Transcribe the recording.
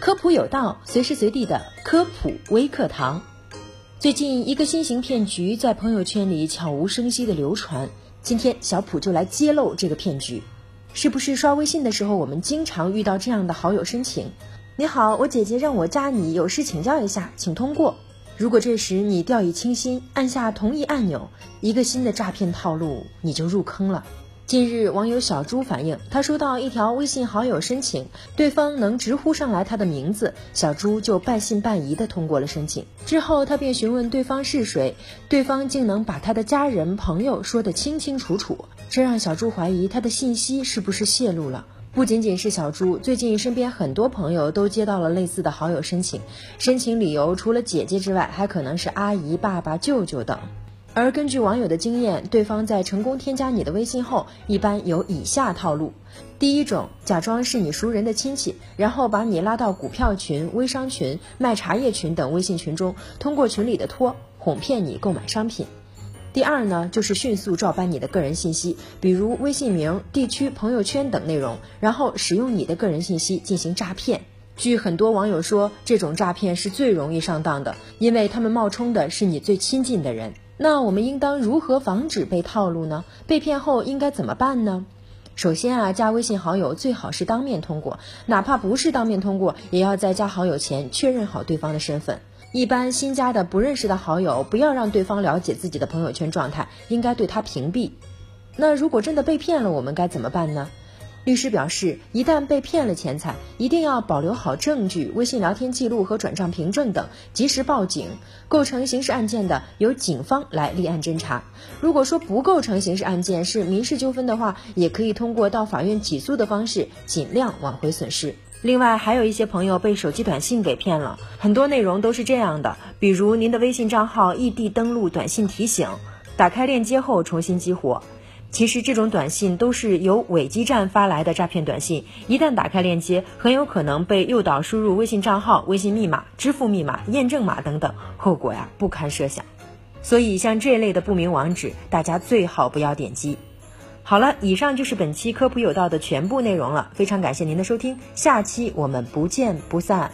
科普有道，随时随地的科普微课堂。最近一个新型骗局在朋友圈里悄无声息的流传，今天小普就来揭露这个骗局。是不是刷微信的时候，我们经常遇到这样的好友申请？你好，我姐姐让我加你，有事请教一下，请通过。如果这时你掉以轻心，按下同意按钮，一个新的诈骗套路你就入坑了。近日，网友小朱反映，他收到一条微信好友申请，对方能直呼上来他的名字，小朱就半信半疑的通过了申请。之后，他便询问对方是谁，对方竟能把他的家人朋友说得清清楚楚，这让小朱怀疑他的信息是不是泄露了。不仅仅是小朱，最近身边很多朋友都接到了类似的好友申请，申请理由除了姐姐之外，还可能是阿姨、爸爸、舅舅等。而根据网友的经验，对方在成功添加你的微信后，一般有以下套路：第一种，假装是你熟人的亲戚，然后把你拉到股票群、微商群、卖茶叶群等微信群中，通过群里的托哄骗你购买商品；第二呢，就是迅速照搬你的个人信息，比如微信名、地区、朋友圈等内容，然后使用你的个人信息进行诈骗。据很多网友说，这种诈骗是最容易上当的，因为他们冒充的是你最亲近的人。那我们应当如何防止被套路呢？被骗后应该怎么办呢？首先啊，加微信好友最好是当面通过，哪怕不是当面通过，也要在加好友前确认好对方的身份。一般新加的不认识的好友，不要让对方了解自己的朋友圈状态，应该对他屏蔽。那如果真的被骗了，我们该怎么办呢？律师表示，一旦被骗了钱财，一定要保留好证据、微信聊天记录和转账凭证等，及时报警。构成刑事案件的，由警方来立案侦查。如果说不构成刑事案件，是民事纠纷的话，也可以通过到法院起诉的方式，尽量挽回损失。另外，还有一些朋友被手机短信给骗了，很多内容都是这样的，比如您的微信账号异地登录短信提醒，打开链接后重新激活。其实这种短信都是由伪基站发来的诈骗短信，一旦打开链接，很有可能被诱导输入微信账号、微信密码、支付密码、验证码等等，后果呀不堪设想。所以像这类的不明网址，大家最好不要点击。好了，以上就是本期科普有道的全部内容了，非常感谢您的收听，下期我们不见不散。